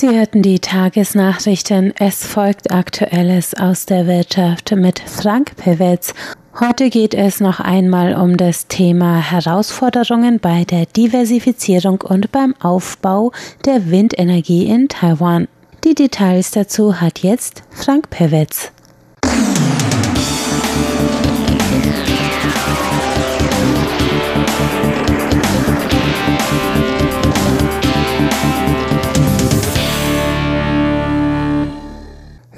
Sie hörten die Tagesnachrichten. Es folgt Aktuelles aus der Wirtschaft mit Frank Pewitz. Heute geht es noch einmal um das Thema Herausforderungen bei der Diversifizierung und beim Aufbau der Windenergie in Taiwan. Die Details dazu hat jetzt Frank Pewitz.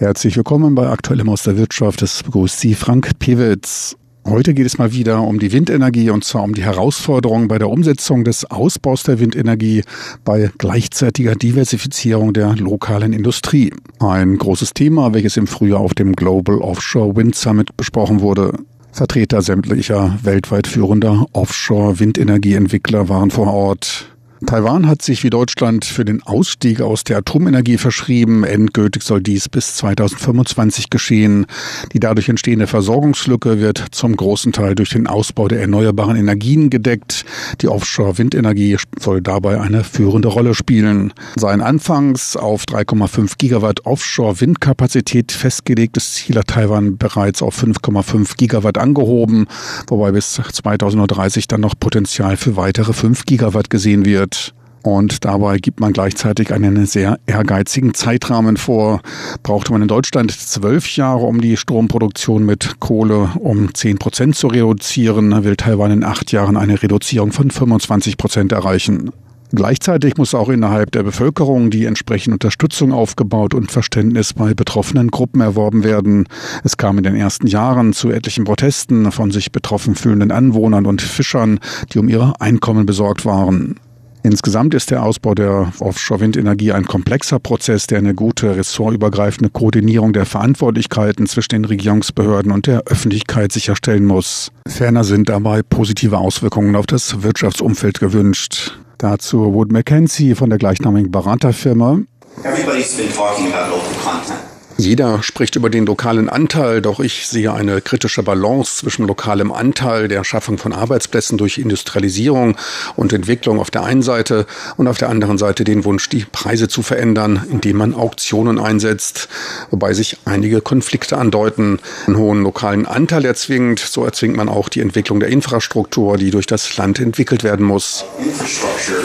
Herzlich willkommen bei Aktuellem aus der Wirtschaft. Es begrüßt Sie Frank Pewitz. Heute geht es mal wieder um die Windenergie und zwar um die Herausforderungen bei der Umsetzung des Ausbaus der Windenergie bei gleichzeitiger Diversifizierung der lokalen Industrie. Ein großes Thema, welches im Frühjahr auf dem Global Offshore Wind Summit besprochen wurde. Vertreter sämtlicher weltweit führender Offshore-Windenergieentwickler waren vor Ort. Taiwan hat sich wie Deutschland für den Ausstieg aus der Atomenergie verschrieben. Endgültig soll dies bis 2025 geschehen. Die dadurch entstehende Versorgungslücke wird zum großen Teil durch den Ausbau der erneuerbaren Energien gedeckt. Die Offshore-Windenergie soll dabei eine führende Rolle spielen. Sein anfangs auf 3,5 Gigawatt Offshore-Windkapazität festgelegtes Ziel hat Taiwan bereits auf 5,5 Gigawatt angehoben, wobei bis 2030 dann noch Potenzial für weitere 5 Gigawatt gesehen wird wird. Und dabei gibt man gleichzeitig einen sehr ehrgeizigen Zeitrahmen vor. Brauchte man in Deutschland zwölf Jahre, um die Stromproduktion mit Kohle um zehn Prozent zu reduzieren, will Taiwan in acht Jahren eine Reduzierung von 25 Prozent erreichen. Gleichzeitig muss auch innerhalb der Bevölkerung die entsprechende Unterstützung aufgebaut und Verständnis bei betroffenen Gruppen erworben werden. Es kam in den ersten Jahren zu etlichen Protesten von sich betroffen fühlenden Anwohnern und Fischern, die um ihre Einkommen besorgt waren. Insgesamt ist der Ausbau der Offshore-Windenergie ein komplexer Prozess, der eine gute ressortübergreifende Koordinierung der Verantwortlichkeiten zwischen den Regierungsbehörden und der Öffentlichkeit sicherstellen muss. Ferner sind dabei positive Auswirkungen auf das Wirtschaftsumfeld gewünscht. Dazu Wood Mackenzie von der gleichnamigen Beraterfirma. Everybody's been talking about local content. Jeder spricht über den lokalen Anteil, doch ich sehe eine kritische Balance zwischen lokalem Anteil, der Schaffung von Arbeitsplätzen durch Industrialisierung und Entwicklung auf der einen Seite und auf der anderen Seite den Wunsch, die Preise zu verändern, indem man Auktionen einsetzt, wobei sich einige Konflikte andeuten. Einen hohen lokalen Anteil erzwingt, so erzwingt man auch die Entwicklung der Infrastruktur, die durch das Land entwickelt werden muss. Infrastructure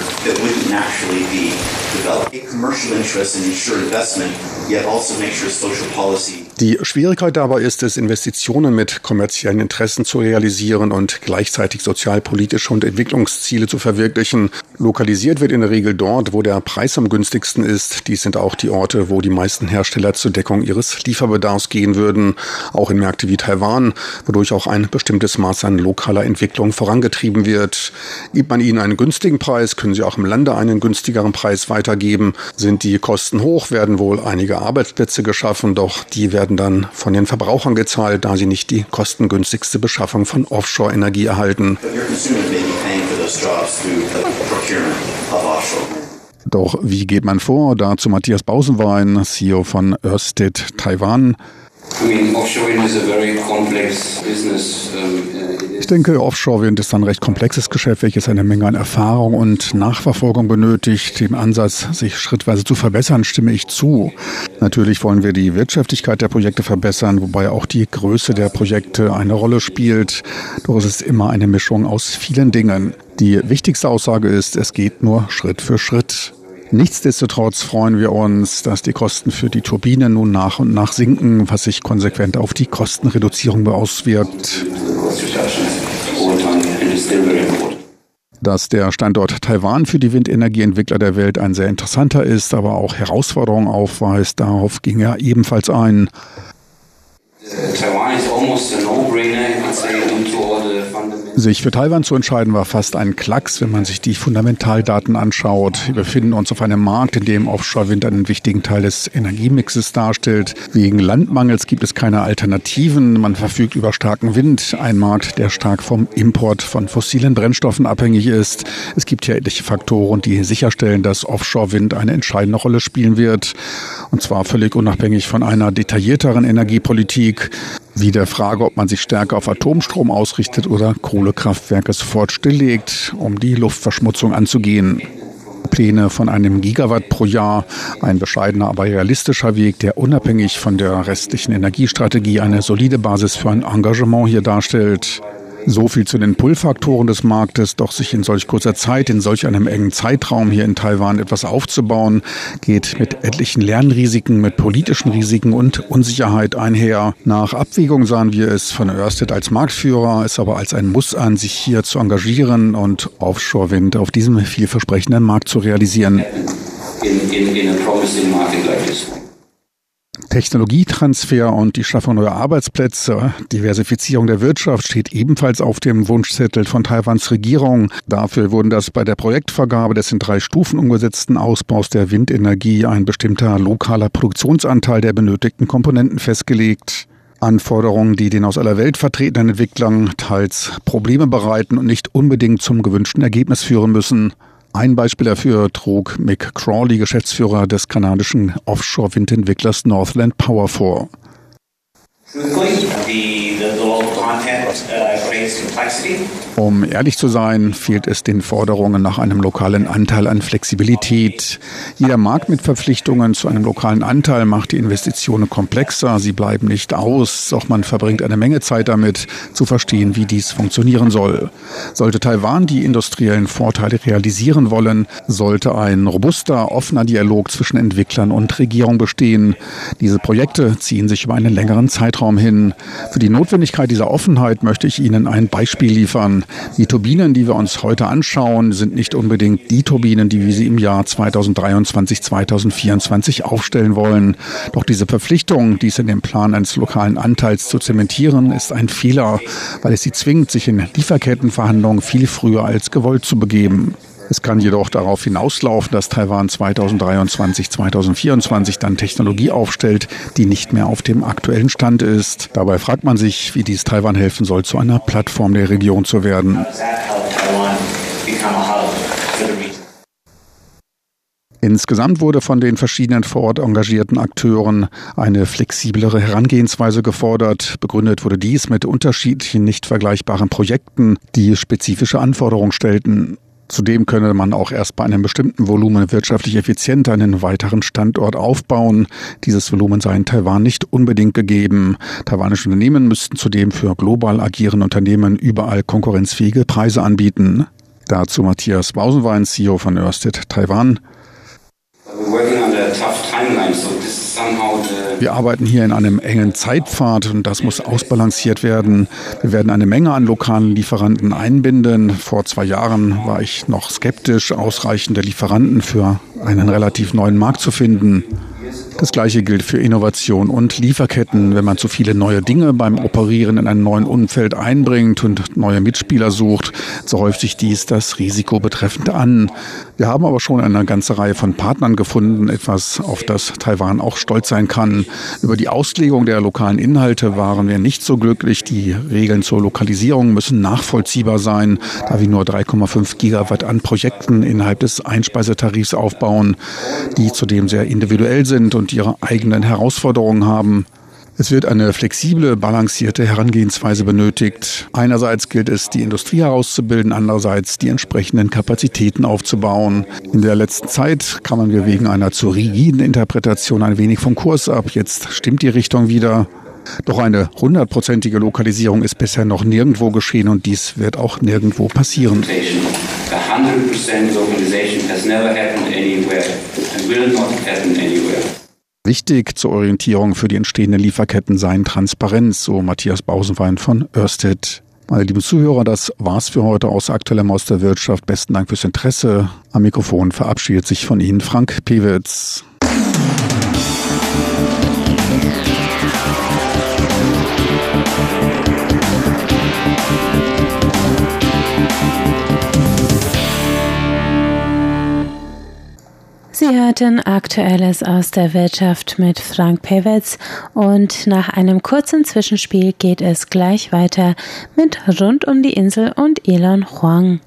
Die Schwierigkeit dabei ist es, Investitionen mit kommerziellen Interessen zu realisieren und gleichzeitig sozialpolitische und Entwicklungsziele zu verwirklichen. Lokalisiert wird in der Regel dort, wo der Preis am günstigsten ist. Dies sind auch die Orte, wo die meisten Hersteller zur Deckung ihres Lieferbedarfs gehen würden. Auch in Märkte wie Taiwan, wodurch auch ein bestimmtes Maß an lokaler Entwicklung vorangetrieben wird. Gibt man ihnen einen günstigen Preis, können sie auch im Lande einen günstigeren Preis weitergeben. Sind die Kosten hoch, werden wohl einige Arbeitsplätze geschaffen, doch die werden werden dann von den Verbrauchern gezahlt, da sie nicht die kostengünstigste Beschaffung von Offshore-Energie erhalten. Doch wie geht man vor? Dazu Matthias Bausenwein, CEO von Ørsted Taiwan. Ich denke, Offshore-Wind ist ein recht komplexes Geschäft, welches eine Menge an Erfahrung und Nachverfolgung benötigt. Dem Ansatz, sich schrittweise zu verbessern, stimme ich zu. Natürlich wollen wir die Wirtschaftlichkeit der Projekte verbessern, wobei auch die Größe der Projekte eine Rolle spielt. Doch es ist immer eine Mischung aus vielen Dingen. Die wichtigste Aussage ist, es geht nur Schritt für Schritt. Nichtsdestotrotz freuen wir uns, dass die Kosten für die Turbine nun nach und nach sinken, was sich konsequent auf die Kostenreduzierung auswirkt. Dass der Standort Taiwan für die Windenergieentwickler der Welt ein sehr interessanter ist, aber auch Herausforderungen aufweist, darauf ging er ebenfalls ein. Sich für Taiwan zu entscheiden war fast ein Klacks, wenn man sich die Fundamentaldaten anschaut. Wir befinden uns auf einem Markt, in dem Offshore-Wind einen wichtigen Teil des Energiemixes darstellt. Wegen Landmangels gibt es keine Alternativen. Man verfügt über starken Wind, ein Markt, der stark vom Import von fossilen Brennstoffen abhängig ist. Es gibt hier etliche Faktoren, die sicherstellen, dass Offshore-Wind eine entscheidende Rolle spielen wird. Und zwar völlig unabhängig von einer detaillierteren Energiepolitik wie der Frage, ob man sich stärker auf Atomstrom ausrichtet oder Kohlekraftwerke sofort stilllegt, um die Luftverschmutzung anzugehen. Pläne von einem Gigawatt pro Jahr. Ein bescheidener, aber realistischer Weg, der unabhängig von der restlichen Energiestrategie eine solide Basis für ein Engagement hier darstellt. So viel zu den Pull-Faktoren des Marktes. Doch sich in solch kurzer Zeit, in solch einem engen Zeitraum hier in Taiwan etwas aufzubauen, geht mit etlichen Lernrisiken, mit politischen Risiken und Unsicherheit einher. Nach Abwägung sahen wir es von Ørsted als Marktführer, es aber als ein Muss an, sich hier zu engagieren und Offshore-Wind auf diesem vielversprechenden Markt zu realisieren. In, in, in Technologietransfer und die Schaffung neuer Arbeitsplätze, Diversifizierung der Wirtschaft steht ebenfalls auf dem Wunschzettel von Taiwans Regierung. Dafür wurden das bei der Projektvergabe des in drei Stufen umgesetzten Ausbaus der Windenergie ein bestimmter lokaler Produktionsanteil der benötigten Komponenten festgelegt. Anforderungen, die den aus aller Welt vertretenen Entwicklern teils Probleme bereiten und nicht unbedingt zum gewünschten Ergebnis führen müssen. Ein Beispiel dafür trug Mick Crawley, Geschäftsführer des kanadischen Offshore-Windentwicklers Northland Power vor. Um ehrlich zu sein, fehlt es den Forderungen nach einem lokalen Anteil an Flexibilität. Jeder Markt mit Verpflichtungen zu einem lokalen Anteil macht die Investitionen komplexer. Sie bleiben nicht aus, doch man verbringt eine Menge Zeit damit, zu verstehen, wie dies funktionieren soll. Sollte Taiwan die industriellen Vorteile realisieren wollen, sollte ein robuster, offener Dialog zwischen Entwicklern und Regierung bestehen. Diese Projekte ziehen sich über einen längeren Zeitraum hin. Für die Notwendigkeit dieser Offenheit möchte ich Ihnen ein Beispiel liefern. Die Turbinen, die wir uns heute anschauen, sind nicht unbedingt die Turbinen, die wir sie im Jahr 2023, 2024 aufstellen wollen. Doch diese Verpflichtung, dies in dem Plan eines lokalen Anteils zu zementieren, ist ein Fehler, weil es sie zwingt, sich in Lieferkettenverhandlungen viel früher als gewollt zu begeben. Es kann jedoch darauf hinauslaufen, dass Taiwan 2023, 2024 dann Technologie aufstellt, die nicht mehr auf dem aktuellen Stand ist. Dabei fragt man sich, wie dies Taiwan helfen soll, zu einer Plattform der Region zu werden. Insgesamt wurde von den verschiedenen vor Ort engagierten Akteuren eine flexiblere Herangehensweise gefordert. Begründet wurde dies mit unterschiedlichen, nicht vergleichbaren Projekten, die spezifische Anforderungen stellten. Zudem könne man auch erst bei einem bestimmten Volumen wirtschaftlich effizient einen weiteren Standort aufbauen. Dieses Volumen sei in Taiwan nicht unbedingt gegeben. Taiwanische Unternehmen müssten zudem für global agierende Unternehmen überall konkurrenzfähige Preise anbieten. Dazu Matthias Bausenwein, CEO von Ørsted Taiwan. Wir arbeiten hier in einem engen Zeitpfad und das muss ausbalanciert werden. Wir werden eine Menge an lokalen Lieferanten einbinden. Vor zwei Jahren war ich noch skeptisch, ausreichende Lieferanten für einen relativ neuen Markt zu finden. Das gleiche gilt für Innovation und Lieferketten. Wenn man zu viele neue Dinge beim Operieren in einem neuen Umfeld einbringt und neue Mitspieler sucht, so häuft sich dies das Risiko betreffend an. Wir haben aber schon eine ganze Reihe von Partnern gefunden, etwas, auf das Taiwan auch stolz sein kann. Über die Auslegung der lokalen Inhalte waren wir nicht so glücklich. Die Regeln zur Lokalisierung müssen nachvollziehbar sein, da wir nur 3,5 Gigawatt an Projekten innerhalb des Einspeisetarifs aufbauen, die zudem sehr individuell sind und ihre eigenen Herausforderungen haben. Es wird eine flexible, balancierte Herangehensweise benötigt. Einerseits gilt es, die Industrie herauszubilden, andererseits die entsprechenden Kapazitäten aufzubauen. In der letzten Zeit kamen wir wegen einer zu rigiden Interpretation ein wenig vom Kurs ab. Jetzt stimmt die Richtung wieder. Doch eine hundertprozentige Lokalisierung ist bisher noch nirgendwo geschehen und dies wird auch nirgendwo passieren. 100% localization has never happened anywhere and will not happen anywhere. Wichtig zur Orientierung für die entstehenden Lieferketten seien Transparenz, so Matthias Bausenwein von Ørsted. Meine lieben Zuhörer, das war's für heute aus aktuellem aus der Wirtschaft. Besten Dank fürs Interesse. Am Mikrofon verabschiedet sich von Ihnen Frank Pewitz. Hörten Aktuelles aus der Wirtschaft mit Frank Pewitz und nach einem kurzen Zwischenspiel geht es gleich weiter mit Rund um die Insel und Elon Huang.